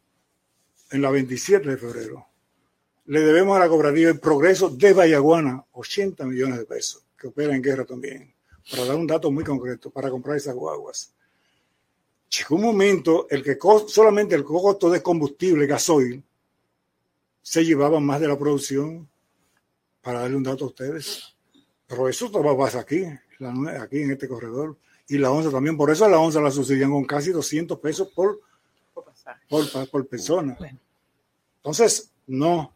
en la 27 de febrero. Le debemos a la cooperativa el progreso de Vallaguana 80 millones de pesos, que opera en guerra también, para dar un dato muy concreto, para comprar esas guaguas. Llegó un momento el que solamente el costo de combustible, gasoil, se llevaba más de la producción, para darle un dato a ustedes. Pero eso todo pasa aquí, aquí en este corredor. Y la onza también, por eso a la onza la subsidian con casi 200 pesos por, por, por persona. Entonces, no.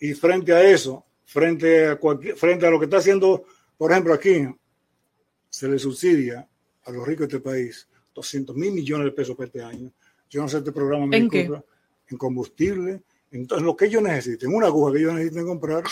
Y frente a eso, frente a, cualquier, frente a lo que está haciendo, por ejemplo, aquí, se le subsidia a los ricos de este país 200 mil millones de pesos por este año. Yo no sé este programa me ¿En qué? disculpa, en combustible, entonces lo que ellos necesiten, una aguja que ellos necesiten comprar,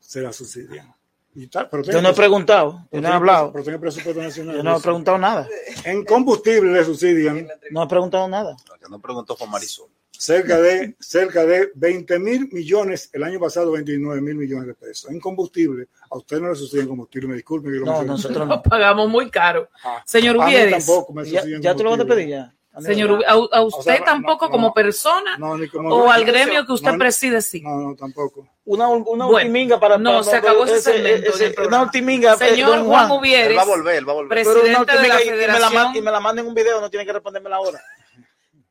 se la subsidian. Y tal, pero Yo no he preguntado, yo no he hablado. presu- Pero tiene presupuesto nacional. Yo no he preguntado nada. En combustible le subsidian. No he preguntado nada. que no preguntó fue Marisol. Cerca de, cerca de 20 mil millones, el año pasado 29 mil millones de pesos. En combustible, a usted no le subsidian combustible, me disculpe. que lo No, nosotros Lo pagamos muy caro. Señor A mí Uvieres. tampoco me Ya, ya tú lo vas a pedir ya. Señor, a, a usted O sea, tampoco no, como no. persona No, ni como o al gremio que usted No, preside, sí. No, no, tampoco. Una, una Bueno, ultiminga para, no, para- se acabó ese segmento ese-. Una ultiminga, eh, Señor don Juan Juan. Uvieres, va a volver, él va a volver. Pero una presidente de la y, y me la, y me la manden un video, no tiene que responderme la hora.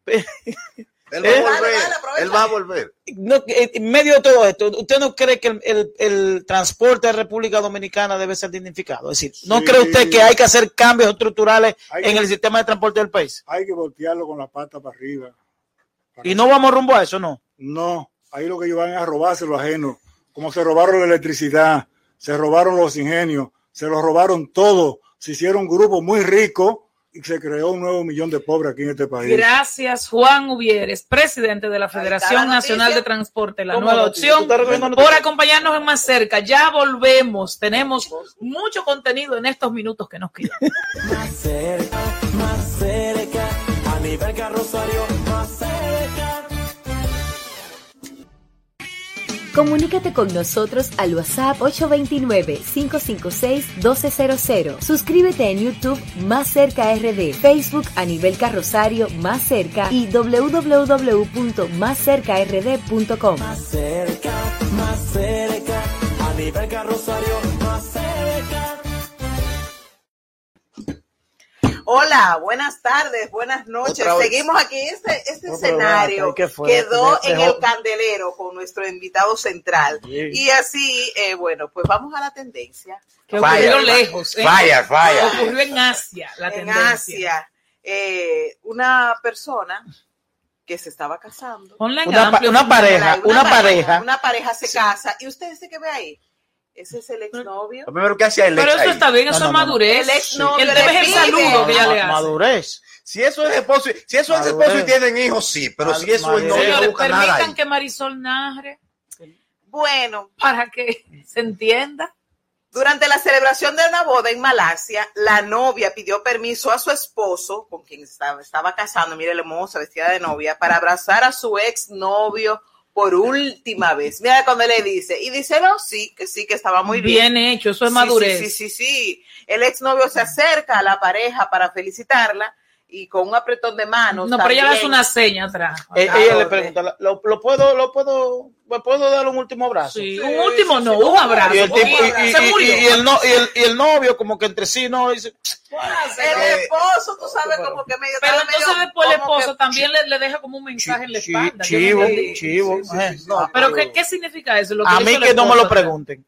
Él va ¿Eh? a volver, él va a volver. No, eh, en medio de todo esto, ¿usted no cree que el, el- el transporte de República Dominicana debe ser dignificado? Es decir, ¿no Sí. cree usted que hay que hacer cambios estructurales Hay en que- el sistema de transporte del país? Hay que voltearlo con la pata para arriba. Y no vamos rumbo a eso, ¿no? No, ahí lo que ellos van es a robarse lo ajeno. Como se robaron la electricidad, se robaron los ingenios, se lo robaron todo. Se hicieron un grupo muy rico y se creó un nuevo millón de pobres aquí en este país. Gracias, Juan Uvieres, presidente de la Federación la Nacional de Transporte, la ¿Cómo nueva noticia? opción, ¿Tú estás recogiendo por acompañarnos en Más Cerca. Ya volvemos. Tenemos mucho contenido en estos minutos que nos quedan. Más cerca, más cerca, a nivel carrosario, más cerca. Comunícate con nosotros al WhatsApp 829-556-1200. Suscríbete en YouTube Más Cerca RD, Facebook a nivel carrosario Más Cerca y www.máscercard.com. Más cerca, más cerca, a nivel carrosario, más cerca. Hola, buenas tardes, buenas noches. Otra vez. Seguimos aquí. Este, este No, escenario quedó De- en dejó- el candelero con nuestro invitado central. Y así, eh, bueno, pues vamos a la tendencia. Que ocurrió lejos. ¿eh? Fire, fire. Ocurrió en Asia, la en tendencia. Asia, eh, una persona que se estaba casando. Una pareja, una pareja. Una pareja se casa. ¿Y usted dice que ve ahí? Ese es el exnovio. Lo primero que hacía el Pero ex eso ahí. está bien, eso no, es no, no. madurez. El exnovio El es el saludo que ella le hace. Madurez. Si eso es esposo, si eso es Madurez. esposo y tienen hijos, sí, pero Mad- si eso es no, madurez. no Señores, busca nada permitan ahí. que Marisol narre Bueno, para que se entienda. Durante la celebración de una boda en Malasia, la novia pidió permiso a su esposo, con quien estaba, estaba casando, mire la hermosa vestida de novia, para abrazar a su ex novio por última vez. Mira cuando le dice, y dice, no, sí, que sí, que estaba muy bien. Bien hecho, eso es Sí, madurez. Sí, sí, sí, sí. El exnovio se acerca a la pareja para felicitarla y con un apretón de manos. No, pero ella le hace una seña atrás. Eh, ella le pregunta, ¿lo, lo puedo, lo puedo, me puedo dar un último abrazo? Sí, un último no, un abrazo. Y el, tipo- y- Se y- murió. y el no- y el- y el novio como que entre sí no dice, El esposo, tú sabes, como que medio. Pero medio entonces después el que- esposo también le, le deja como un mensaje en la espalda. Chivo, chivo. eh, no, Pero ¿qué, qué significa eso? Lo a le mí que no me lo pregunten.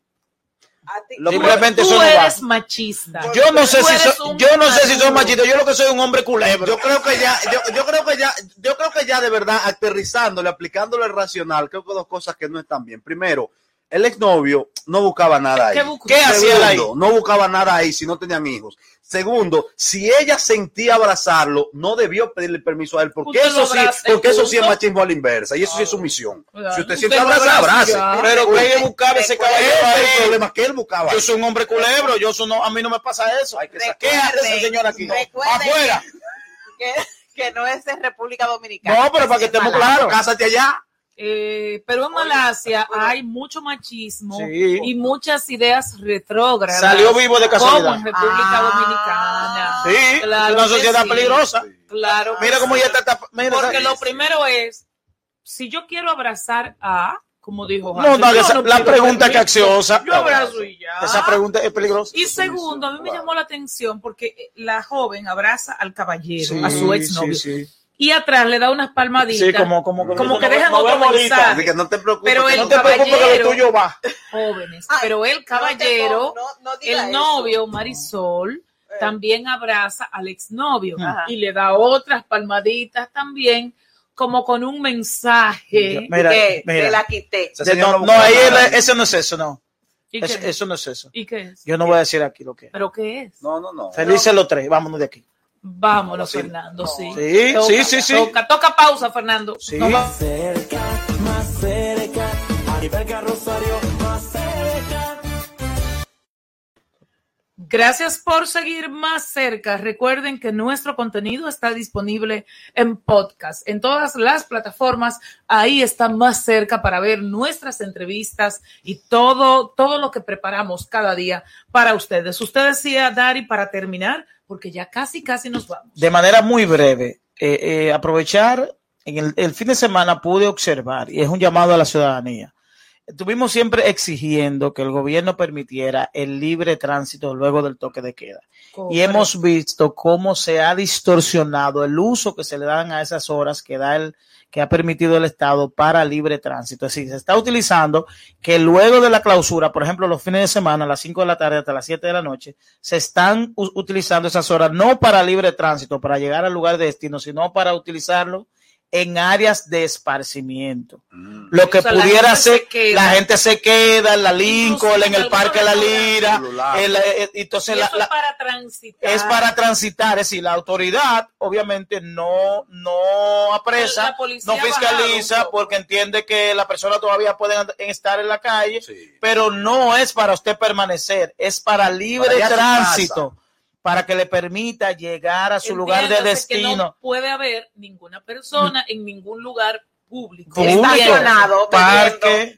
Tú- Simplemente tú va. eres machista. Yo no sé Tú si soy, yo no sé si soy machista, yo lo que soy un hombre culebro. Yo creo que ya, yo, yo creo que ya, yo creo que ya de verdad, aterrizándole, aplicándole el racional, creo que dos cosas que no están bien. Primero, el exnovio no buscaba nada ahí. ¿Qué? ¿Qué hacía él ahí? No buscaba nada ahí si no tenían hijos. Segundo, si ella sentía abrazarlo, no debió pedirle permiso a él, porque Usted eso sí, porque eso sí es machismo a la inversa, y eso sí es sumisión. Claro. Si usted Usted siente abrazar, abraza, abrace. ya. Pero que ella buscaba ese caballero Ese es el problema que él buscaba. Yo soy un hombre culebro, yo soy no, a mí no me pasa eso. ¿Qué hace ese señor aquí? Afuera. Que, que no es de República Dominicana. No, pero para que Es estemos claros. Cásate allá. Eh, pero en Malasia hay mucho machismo Sí. y muchas ideas retrógradas. Salió vivo de casualidad. Como en República Dominicana. Sí, Claro es una que sociedad sí. peligrosa. Claro. que Mira cómo ya está. está- mira, Porque lo primero es, si yo quiero abrazar a, como dijo No, Hansel, no, yo esa- no la pregunta permiso. capciosa. Yo abrazo y ya. Esa pregunta es peligrosa. Y segundo, a mí me llamó la atención porque la joven abraza al caballero, Sí, a su exnovio. sí, sí. Y atrás le da unas palmaditas. Sí, como, como, como que no- dejan no otro mensaje. Así que no te preocupes. Pero que el no te preocupes que lo caballero, tuyo va. jóvenes, pero el caballero, el novio Marisol, también abraza al exnovio Ajá. y le da otras palmaditas también, como con un mensaje. Mira, Que mira. te la quité. De- no, no no, buscaba ahí eso no es eso, no. Eso no es eso. ¿Y qué es? Yo no voy a decir aquí lo que es. ¿Pero qué es? No, no, no. Felices los tres, vámonos de aquí. Vámonos, Fernando, sí. Sí, Toca, sí, sí, sí. Toca, toca pausa, Fernando. Sí. No va- cerca, más cerca, a carrosario, más cerca. Gracias por seguir más cerca. Recuerden que nuestro contenido está disponible en podcast, en todas las plataformas. Ahí está más cerca para ver nuestras entrevistas y todo, todo lo que preparamos cada día para ustedes. Usted decía, Dari, para terminar, porque ya casi, casi nos vamos. De manera muy breve, eh, eh, aprovechar, en el, el fin de semana pude observar, y es un llamado a la ciudadanía, estuvimos siempre exigiendo que el gobierno permitiera el libre tránsito luego del toque de queda. Y hemos visto cómo se ha distorsionado el uso que se le dan a esas horas que da el que ha permitido el Estado para libre tránsito. Es decir, se está utilizando que luego de la clausura, por ejemplo, los fines de semana, a las 5 de la tarde hasta las 7 de la noche, se están utilizando esas horas no para libre tránsito, para llegar al lugar de destino, sino para utilizarlo en áreas de esparcimiento. Lo que O sea, la pudiera se ser, la gente se queda en la Lincoln, en el Parque La Lira, en la- eh, entonces Y la- eso la- es para transitar. es para transitar, es decir, la autoridad obviamente no, no apresa, La no fiscaliza porque entiende que la persona todavía puede estar en la calle, pero no es para usted permanecer, es para libre Para tránsito, para que le permita llegar a su lugar de destino. no puede haber ninguna persona en ningún lugar público. Estacionado, parque,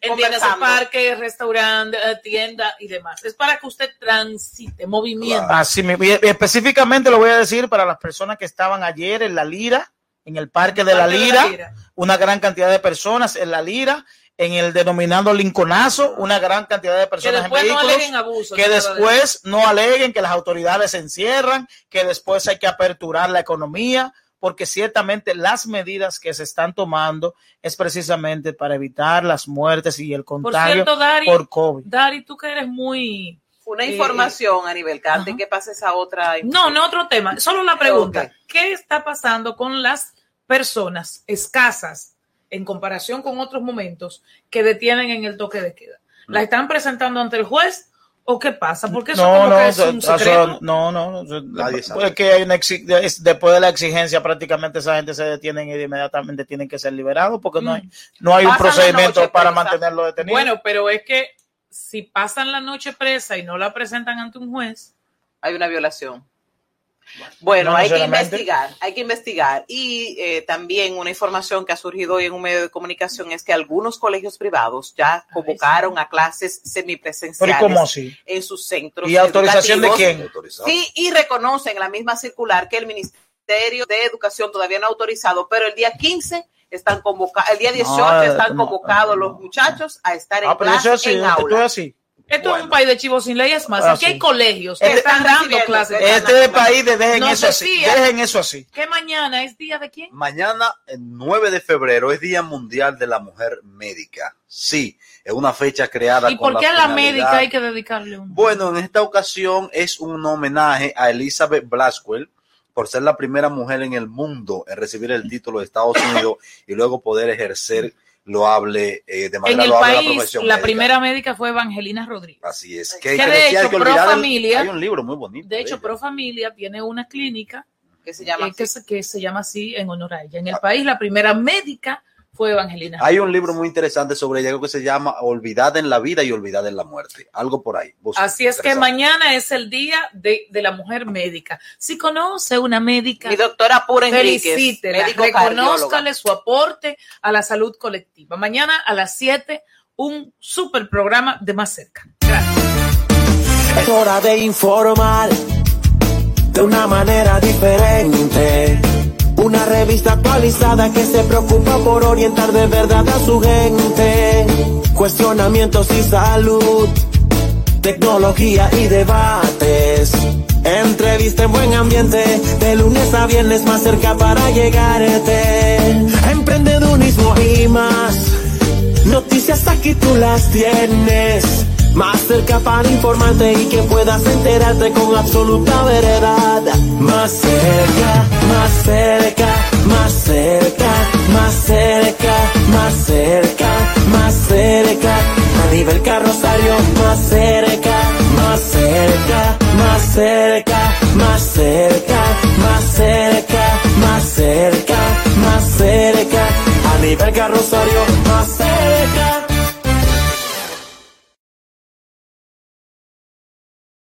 parque, restaurante, eh, tienda y demás. Es para que usted transite, movimiento. Así me- y específicamente lo voy a decir para las personas que estaban ayer en la Lira, en el Parque de la Parque de la Lira, Lira. una gran cantidad de personas en la Lira, en el denominado Lincolnazo, una gran cantidad de Que personas en después no vehículos, aleguen abuso. que después no aleguen que las autoridades se encierran, que después hay que aperturar la economía, porque ciertamente las medidas que se están tomando es precisamente para evitar las muertes y el Por contagio cierto, Dari, por COVID. Dari, tú que eres muy... Una Eh, información a nivel antes que pase esa otra. No, no otro tema. Solo la pregunta. ¿Qué está pasando con las personas escasas en comparación con otros momentos que detienen en el toque de queda? ¿La están presentando ante el juez o qué pasa? Porque eso No, como no, que es un eso- secreto. no, no, no, Nadie sabe. pues que hay una después de la exigencia prácticamente esa gente se detienen y inmediatamente tienen que ser liberados porque no hay, no hay un Pasan procedimiento noche para presa. mantenerlo detenido. Bueno, pero es que si pasan la noche presa y no la presentan ante un juez, Hay una violación. Bueno, No hay que investigar, hay que investigar. Y eh, también una información que ha surgido hoy en un medio de comunicación es que algunos colegios privados ya convocaron a clases semipresenciales Pero ¿y cómo así? en sus centros. ¿Y autorización de quién? Sí, y reconocen en la misma circular que el Ministerio de Educación todavía no ha autorizado, pero el día 15 están convocados, el día 18 No, están no, convocados los muchachos a estar en Ah, pero eso clase en aula. así. Esto es un país de chivos sin ley, es más, Ah, aquí sí. hay colegios que Este- están dando clases. Este es el país de dejen Nos eso así. Dejen eso así. Que mañana es día de quién? Mañana, el 9 de febrero, es Día Mundial de la Mujer Médica. Sí, es una fecha creada ¿Y con por qué a la médica hay que dedicarle un? Bueno, en esta ocasión es un homenaje a Elizabeth Blaswell por ser la primera mujer en el mundo en recibir el título de Estados Unidos y luego poder ejercer loable, eh, de En manera el loable la país, profesión la médica. primera médica fue Evangelina Rodríguez. Así es. Que Que, que de hecho, que Pro olvidar el- Familia- hay un libro muy bonito. De hecho, Pro Familia tiene una clínica que se llama, eh, que, se, que se llama así en honor a ella. En el país, la primera médica fue Evangelina. Hay un libro muy interesante sobre ella que se llama Olvidada en la vida y olvidada en la muerte. Algo por ahí. Busca. Así es que mañana es el día de, de la mujer médica. Si conoce una médica, Mi doctora Pura felicítela, médico reconózcale su aporte a la salud colectiva. Mañana a las 7, un super programa de más cerca. Es hora de informar de una manera diferente. Una revista actualizada que se preocupa por orientar de verdad a su gente. Cuestionamientos y salud, tecnología y debates. Entrevista en buen ambiente, de lunes a viernes más cerca para llegarte. Emprendedurismo y más. Noticias aquí tú las tienes. Más cerca para informarte y que puedas enterarte con absoluta veredad. Más cerca, más cerca, más cerca, más cerca, más cerca, más cerca. A nivel carrosario, más cerca, más cerca, más cerca, más cerca, más cerca, más cerca, más cerca. A nivel carrosario, más cerca.